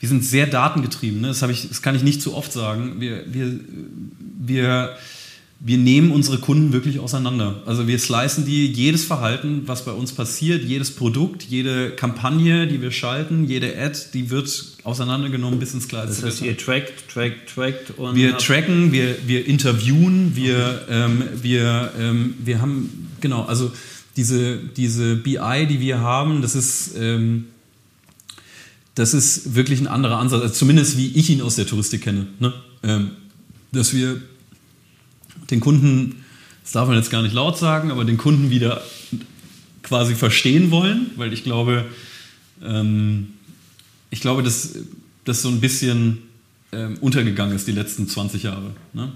Speaker 3: wir sind sehr datengetrieben. Ne? Das, ich, das kann ich nicht zu oft sagen. Wir, wir, wir wir nehmen unsere Kunden wirklich auseinander. Also wir slicen die, jedes Verhalten, was bei uns passiert, jedes Produkt, jede Kampagne, die wir schalten, jede Ad, die wird auseinandergenommen bis ins Kleinste.
Speaker 1: Das heißt, ihr trackt, trackt, trackt
Speaker 3: und... Wir tracken, wir, wir interviewen, wir, okay. ähm, wir, ähm, wir haben, genau, also diese, diese BI, die wir haben, das ist... Ähm, das ist wirklich ein anderer Ansatz, also zumindest wie ich ihn aus der Touristik kenne. Ne? Ähm, dass wir den Kunden, das darf man jetzt gar nicht laut sagen, aber den Kunden wieder quasi verstehen wollen, weil ich glaube, ähm, ich glaube, dass das so ein bisschen ähm, untergegangen ist die letzten 20 Jahre. Ne?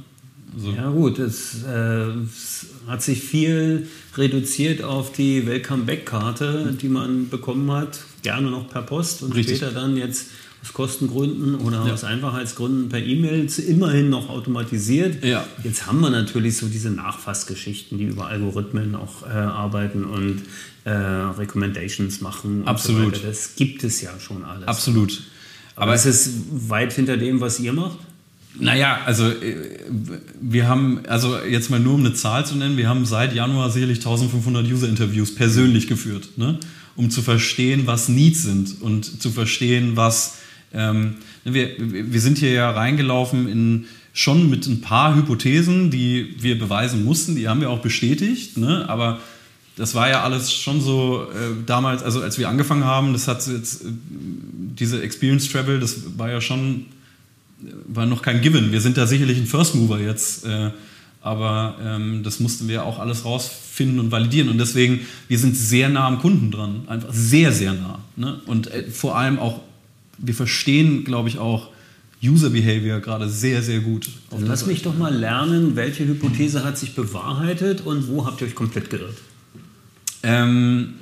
Speaker 1: Also ja gut, es, äh, es, hat sich viel reduziert auf die Welcome-Back-Karte, die man bekommen hat, gerne noch per Post und Richtig. später dann jetzt aus Kostengründen oder ja. aus Einfachheitsgründen per E-Mail immerhin noch automatisiert. Ja. Jetzt haben wir natürlich so diese Nachfassgeschichten, die über Algorithmen auch äh, arbeiten und äh, Recommendations machen.
Speaker 3: Absolut.
Speaker 1: So das gibt es ja schon alles.
Speaker 3: Absolut.
Speaker 1: Aber es ist weit hinter dem, was ihr macht?
Speaker 3: Naja, also äh, wir haben, also jetzt mal nur um eine Zahl zu nennen, wir haben seit Januar sicherlich 1500 User-Interviews persönlich geführt, ne? um zu verstehen, was Needs sind und zu verstehen, was, ähm, wir, wir sind hier ja reingelaufen in schon mit ein paar Hypothesen, die wir beweisen mussten, die haben wir auch bestätigt, ne? aber das war ja alles schon so äh, damals, also als wir angefangen haben, das hat jetzt, äh, diese Experience Travel, das war ja schon war noch kein Given. Wir sind da sicherlich ein First Mover jetzt, äh, aber ähm, das mussten wir auch alles rausfinden und validieren. Und deswegen, wir sind sehr nah am Kunden dran, einfach sehr, sehr nah. Ne? Und äh, vor allem auch, wir verstehen, glaube ich, auch User Behavior gerade sehr, sehr gut.
Speaker 1: Also lass mich doch mal lernen, welche Hypothese hat sich bewahrheitet und wo habt ihr euch komplett geirrt?
Speaker 3: Ähm,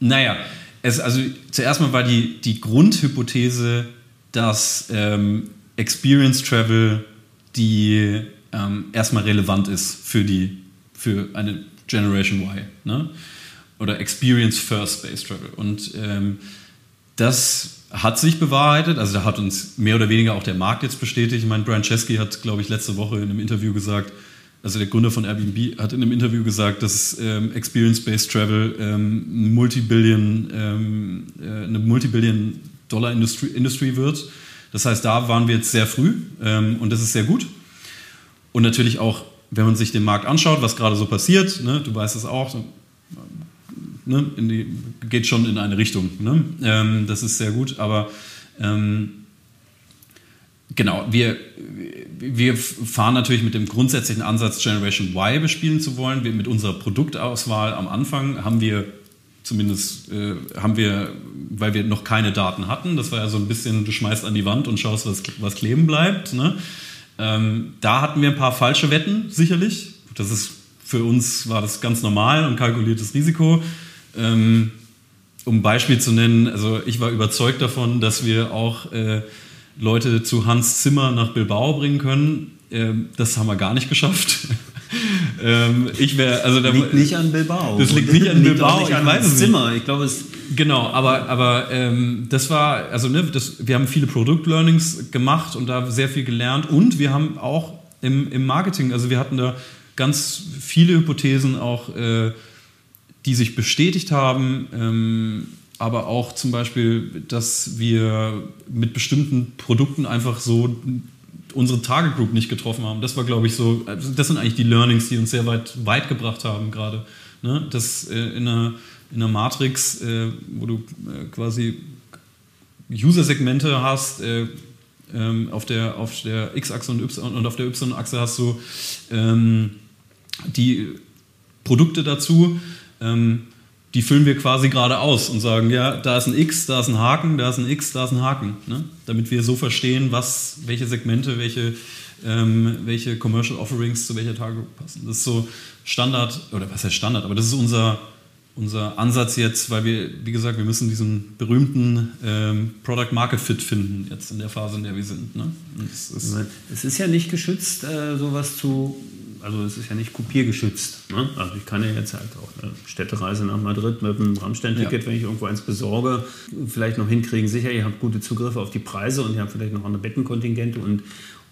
Speaker 3: naja, es, also zuerst mal war die, die Grundhypothese, dass ähm, Experience Travel die ähm, erstmal relevant ist für die für eine Generation Y, ne? Oder Experience First Space Travel. Und ähm, das hat sich bewahrheitet, also da hat uns mehr oder weniger auch der Markt jetzt bestätigt. Ich meine, Brian Chesky hat, glaube ich, letzte Woche in einem Interview gesagt, also der Gründer von Airbnb hat in einem Interview gesagt, dass ähm, Experience-Based Travel ähm, Multibillion, ähm, äh, eine Multibillion Dollar Industrie, Industry wird. Das heißt, da waren wir jetzt sehr früh ähm, und das ist sehr gut. Und natürlich auch, wenn man sich den Markt anschaut, was gerade so passiert, ne, du weißt es auch, ne, die, geht schon in eine Richtung. Ne? Ähm, das ist sehr gut, aber ähm, genau, wir, wir fahren natürlich mit dem grundsätzlichen Ansatz, Generation Y bespielen zu wollen. Wir, mit unserer Produktauswahl am Anfang haben wir zumindest äh, haben wir, weil wir noch keine Daten hatten, das war ja so ein bisschen, du schmeißt an die Wand und schaust, was, was kleben bleibt. Ne? Ähm, da hatten wir ein paar falsche Wetten, sicherlich. Das ist für uns war das ganz normal und kalkuliertes Risiko. Ähm, um ein Beispiel zu nennen, also ich war überzeugt davon, dass wir auch äh, Leute zu Hans Zimmer nach Bilbao bringen können. Ähm, das haben wir gar nicht geschafft.
Speaker 1: ähm, ich wäre, also da, liegt nicht an Bilbao.
Speaker 3: Das liegt nicht an liegt Bilbao.
Speaker 1: Nicht an ich weiß es Zimmer. Ich glaube es.
Speaker 3: Genau, aber aber ähm, das war, also ne, das, wir haben viele Produkt-Learnings gemacht und da sehr viel gelernt und wir haben auch im, im Marketing, also wir hatten da ganz viele Hypothesen auch, äh, die sich bestätigt haben. Ähm, aber auch zum Beispiel, dass wir mit bestimmten Produkten einfach so unsere Target Group nicht getroffen haben. Das war, glaube ich, so, also das sind eigentlich die Learnings, die uns sehr weit, weit gebracht haben gerade. Ne? Das äh, in, einer, in einer Matrix, äh, wo du äh, quasi User-Segmente hast, äh, ähm, auf der, auf der X-Achse und, und auf der Y-Achse hast du ähm, die Produkte dazu. Ähm, die füllen wir quasi gerade aus und sagen, ja, da ist ein X, da ist ein Haken, da ist ein X, da ist ein Haken. Ne? Damit wir so verstehen, was, welche Segmente, welche, ähm, welche Commercial Offerings zu welcher Target passen. Das ist so Standard, oder was heißt Standard, aber das ist unser, unser Ansatz jetzt, weil wir, wie gesagt, wir müssen diesen berühmten ähm, Product Market Fit finden, jetzt in der Phase, in der wir sind. Ne?
Speaker 1: Ist es ist ja nicht geschützt, äh, sowas zu also es ist ja nicht kopiergeschützt. Ne? Also ich kann ja jetzt halt auch eine Städtereise nach Madrid mit einem Rammstein-Ticket, ja. wenn ich irgendwo eins besorge, vielleicht noch hinkriegen. Sicher, ihr habt gute Zugriffe auf die Preise und ihr habt vielleicht noch eine Bettenkontingente und,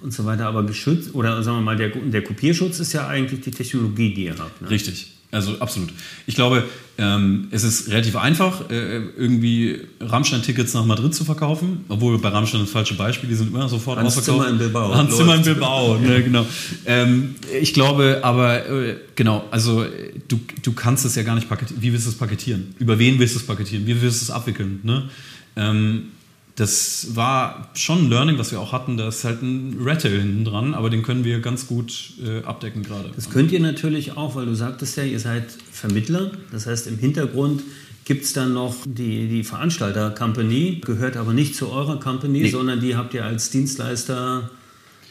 Speaker 1: und so weiter. Aber geschützt, oder sagen wir mal, der, der Kopierschutz ist ja eigentlich die Technologie, die ihr habt.
Speaker 3: Ne? Richtig. Also absolut. Ich glaube, ähm, es ist relativ einfach, äh, irgendwie Rammstein-Tickets nach Madrid zu verkaufen, obwohl bei Rammstein das falsche Beispiel, die sind immer sofort
Speaker 1: Hans ausverkauft. Zimmer in Bilbao.
Speaker 3: Hans Zimmer in Bilbao, ne, genau. Ähm, ich glaube aber, äh, genau, also du, du kannst es ja gar nicht paketieren. Wie willst du es paketieren? Über wen willst du es paketieren? Wie willst du es abwickeln? Ne? Ähm, das war schon ein Learning, was wir auch hatten. Da ist halt ein Rattle hinten dran, aber den können wir ganz gut äh, abdecken gerade.
Speaker 1: Das könnt ihr natürlich auch, weil du sagtest ja, ihr seid Vermittler. Das heißt, im Hintergrund gibt es dann noch die, die Veranstalter-Company, gehört aber nicht zu eurer Company, nee. sondern die habt ihr als Dienstleister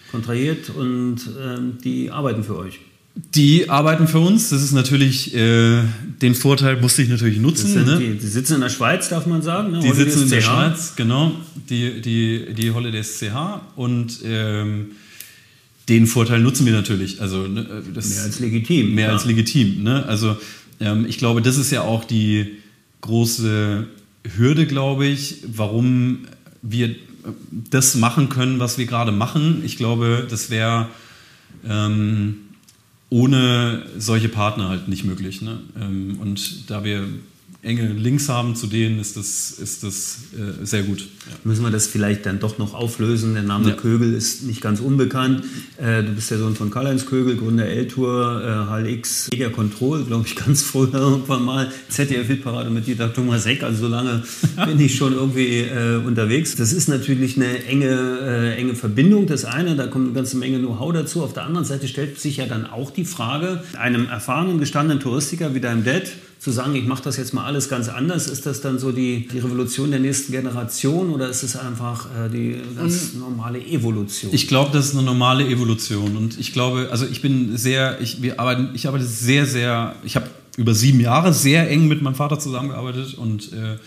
Speaker 1: kontrahiert und äh, die arbeiten für euch.
Speaker 3: Die arbeiten für uns. Das ist natürlich, äh, den Vorteil musste ich natürlich nutzen.
Speaker 1: Ne? Die, die, sitzen in der Schweiz, darf man sagen.
Speaker 3: Ne? Die Holidays sitzen in der CH. Schweiz, genau. Die, die, die Holidays CH. Und ähm, den Vorteil nutzen wir natürlich. Also,
Speaker 1: ne, das mehr als legitim.
Speaker 3: Mehr ja. als legitim. Ne? Also ähm, ich glaube, das ist ja auch die große Hürde, glaube ich, warum wir das machen können, was wir gerade machen. Ich glaube, das wäre ähm, ohne solche Partner halt nicht möglich. Ne? Ähm, und da wir enge Links haben zu denen, ist das, ist das äh, sehr gut.
Speaker 1: Ja. Müssen wir das vielleicht dann doch noch auflösen? Der Name ja. Kögel ist nicht ganz unbekannt. Äh, du bist der Sohn von Karl-Heinz Kögel, Gründer L-Tour, äh, HLX, Media Control, glaube ich, ganz früher irgendwann mal. ZDF-Hitparade mit Dieter Thomas Heck, also so lange bin ich schon irgendwie äh, unterwegs. Das ist natürlich eine enge, äh, enge Verbindung, das eine, da kommt eine ganze Menge Know-how dazu. Auf der anderen Seite stellt sich ja dann auch die Frage, einem erfahrenen, gestandenen Touristiker wie deinem Dad, zu sagen, ich mache das jetzt mal alles ganz anders, ist das dann so die, die Revolution der nächsten Generation oder ist es einfach äh, die ganz ähm, normale Evolution?
Speaker 3: Ich glaube, das ist eine normale Evolution und ich glaube, also ich bin sehr, ich, wir arbeiten, ich arbeite sehr, sehr, ich habe über sieben Jahre sehr eng mit meinem Vater zusammengearbeitet und äh,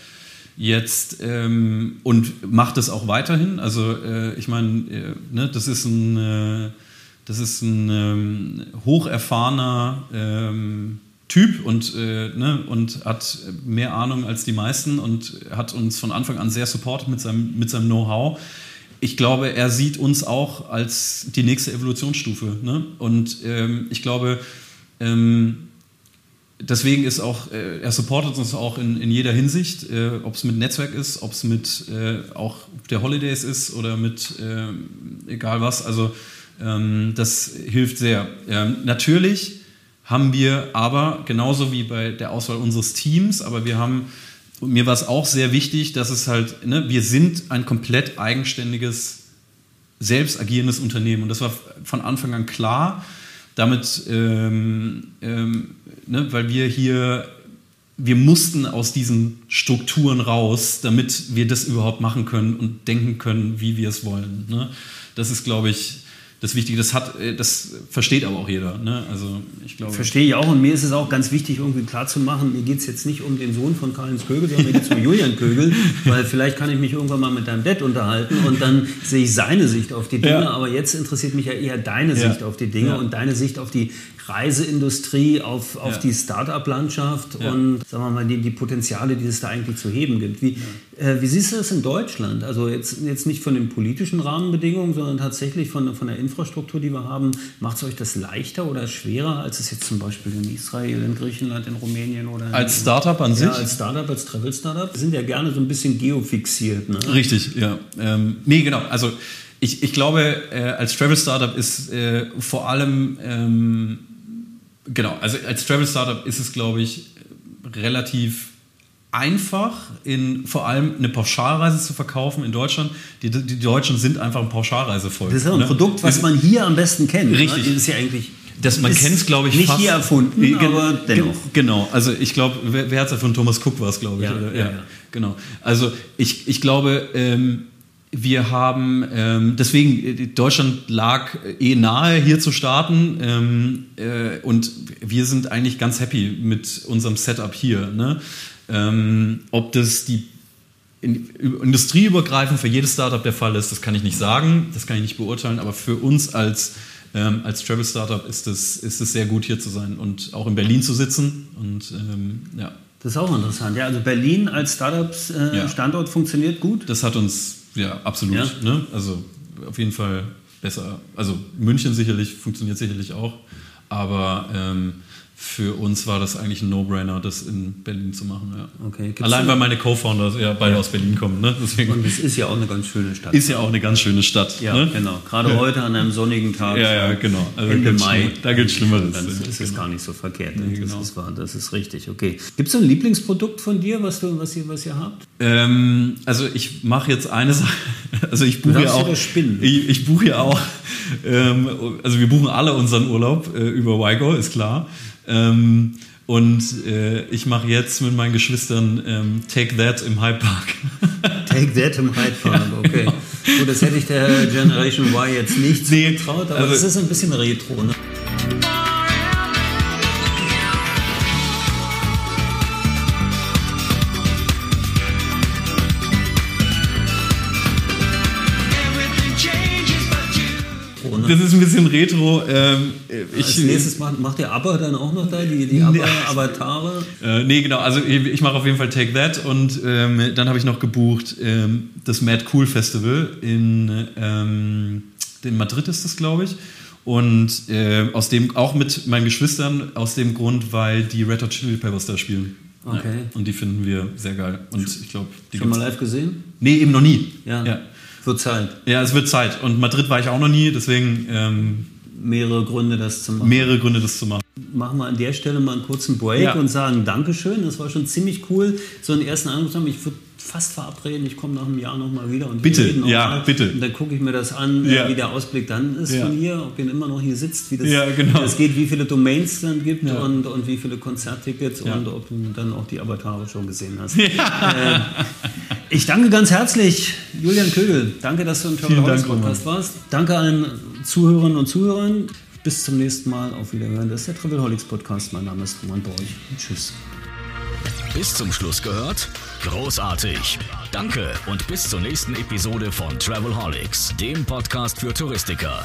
Speaker 3: jetzt ähm, und macht das auch weiterhin. Also äh, ich meine, äh, ne, das ist ein, äh, das ist ein ähm, hocherfahrener ähm, Typ und, äh, ne, und hat mehr Ahnung als die meisten und hat uns von Anfang an sehr supportet mit seinem, mit seinem Know-how. Ich glaube, er sieht uns auch als die nächste Evolutionsstufe. Ne? Und ähm, ich glaube, ähm, deswegen ist auch, äh, er supportet uns auch in, in jeder Hinsicht, äh, ob es mit Netzwerk ist, ob es mit äh, auch der Holidays ist oder mit ähm, egal was. Also ähm, das hilft sehr. Ähm, natürlich haben wir aber, genauso wie bei der Auswahl unseres Teams, aber wir haben, mir war es auch sehr wichtig, dass es halt, ne, wir sind ein komplett eigenständiges, selbst agierendes Unternehmen. Und das war von Anfang an klar, damit, ähm, ähm, ne, weil wir hier, wir mussten aus diesen Strukturen raus, damit wir das überhaupt machen können und denken können, wie wir es wollen. Ne? Das ist, glaube ich, das Wichtige. Das hat, äh, das versteht aber auch jeder. Ne? Also ich glaube.
Speaker 1: Verstehe ich auch und mir ist es auch ganz wichtig, irgendwie klarzumachen, mir geht es jetzt nicht um den Sohn von Karl-Heinz Kögel, sondern mir geht es um Julian Kögel, weil vielleicht kann ich mich irgendwann mal mit deinem Dad unterhalten und dann sehe ich seine Sicht auf die Dinge, ja. aber jetzt interessiert mich ja eher deine ja. Sicht auf die Dinge ja. und deine Sicht auf die Reiseindustrie, auf, auf die Start-up-Landschaft und sagen wir mal, die, die Potenziale, die es da eigentlich zu heben gibt. Wie, wie siehst du das in Deutschland? Also jetzt, jetzt nicht von den politischen Rahmenbedingungen, sondern tatsächlich von, von der Infrastruktur, die wir haben. Macht es euch das leichter oder schwerer, als es jetzt zum Beispiel in Israel, in Griechenland, in Rumänien oder...
Speaker 3: Als Startup an sich? Ja,
Speaker 1: als Startup, als Travel-Startup. Wir sind ja gerne so ein bisschen geofixiert. Ne?
Speaker 3: Richtig, ja. Ähm, nee, genau. Also ich, ich glaube, äh, als Travel-Startup ist äh, vor allem... Ähm, Genau, also als Travel Startup ist es, glaube ich, relativ einfach, in vor allem eine Pauschalreise zu verkaufen in Deutschland. Die, die Deutschen sind einfach ein Pauschalreisevolk.
Speaker 1: Das ist ja ein ne? Produkt, was man hier am besten kennt.
Speaker 3: Ne? Richtig.
Speaker 1: Ne? Das ist ja eigentlich
Speaker 3: das, man kennt es, glaube ich,
Speaker 1: nicht fast. hier erfunden,
Speaker 3: Ge aber dennoch. Genau, also ich glaube, wer, wer hat es erfunden? Thomas Cook war es, glaube ich.
Speaker 1: Ja, ja, ja,
Speaker 3: genau. Also ich, ich glaube, ähm, wir haben, ähm, deswegen, äh, Deutschland lag eh nahe, hier zu starten. Ähm, äh, und wir sind eigentlich ganz happy mit unserem Setup hier. Ne? Ähm, ob das die in, industrieübergreifend für jedes Startup der Fall ist, das kann ich nicht sagen, das kann ich nicht beurteilen, aber für uns als, ähm, als Travel Startup ist es, ist es sehr gut hier zu sein und auch in Berlin zu sitzen. Und ähm, ja.
Speaker 1: Das ist auch interessant. Ja, also Berlin als Startups-Standort äh, ja. funktioniert gut.
Speaker 3: Das hat uns ja, absolut. Ja? Ne? Also auf jeden Fall besser. Also München sicherlich, funktioniert sicherlich auch. Aber ähm, für uns war das eigentlich ein No-Brainer, das in Berlin zu machen. Ja.
Speaker 1: Okay.
Speaker 3: Allein weil meine Co-Founders ja beide ja. aus Berlin kommen. Ne?
Speaker 1: Deswegen Und es ist ja auch eine ganz schöne Stadt.
Speaker 3: Ist ja auch eine ganz schöne Stadt.
Speaker 1: Ja, ne? genau. Gerade heute an einem sonnigen Tag.
Speaker 3: Ja, ja, genau.
Speaker 1: Also Ende Mai.
Speaker 3: Da gibt es Schlimmeres.
Speaker 1: Dann ist es genau. gar nicht so verkehrt. Nee, das, genau. ist wahr, das ist richtig. Okay. Gibt es so ein Lieblingsprodukt von dir, was, du, was, ihr, was ihr habt?
Speaker 3: Ähm, also ich mache jetzt eine Sache. Also ich buche ja auch. Ich, ich buche ja auch. Ähm, also wir buchen alle unseren Urlaub äh, über Wigo, ist klar. Ähm, und äh, ich mache jetzt mit meinen Geschwistern ähm, Take That im Hyde Park.
Speaker 1: Take That im Hyde Park, okay. Genau. Gut, das hätte ich der Generation Y jetzt nicht nee, zugetraut, aber also, das ist ein bisschen retro. Ne?
Speaker 3: Das ist ein bisschen retro. Ähm,
Speaker 1: ich, Als nächstes macht, macht der Aber dann auch noch da, die, die Aber, Avatare?
Speaker 3: Äh, nee, genau. Also ich, ich mache auf jeden Fall Take That und ähm, dann habe ich noch gebucht ähm, das Mad Cool Festival in, ähm, in Madrid ist das, glaube ich. Und äh, aus dem, auch mit meinen Geschwistern, aus dem Grund, weil die Red Hot Chili Peppers da spielen. Okay. Ja, und die finden wir sehr geil. Und ich glaube,
Speaker 1: die Schon mal live gesehen?
Speaker 3: Nee, eben noch nie.
Speaker 1: Ja. ja. Wird Zeit.
Speaker 3: Ja, es wird Zeit. Und Madrid war ich auch noch nie, deswegen. Ähm,
Speaker 1: mehrere Gründe, das zu machen.
Speaker 3: Mehrere Gründe, das zu machen.
Speaker 1: Machen wir an der Stelle mal einen kurzen Break ja. und sagen Dankeschön. Das war schon ziemlich cool, so einen ersten Eindruck zu haben. Ich würde fast verabreden, ich komme nach einem Jahr nochmal wieder und
Speaker 3: bitte, ja,
Speaker 1: mal.
Speaker 3: bitte.
Speaker 1: Und dann gucke ich mir das an, ja. wie der Ausblick dann ist ja. von hier, ob ihr immer noch hier sitzt, wie das,
Speaker 3: ja, genau.
Speaker 1: das geht, wie viele Domains dann gibt und, und wie viele Konzerttickets und ob du dann auch die Avatare schon gesehen hast. Äh, ich danke ganz herzlich, Julian Kögel. Danke, dass du im Travel House Podcast warst. Danke allen Zuhörerinnen und Zuhörern. Bis zum nächsten Mal. Auf Wiederhören. Das ist der Travelholics Podcast. Mein Name ist Roman Borch. Tschüss.
Speaker 2: Bis zum Schluss gehört? Großartig. Danke und bis zur nächsten Episode von Travelholics, dem Podcast für Touristiker.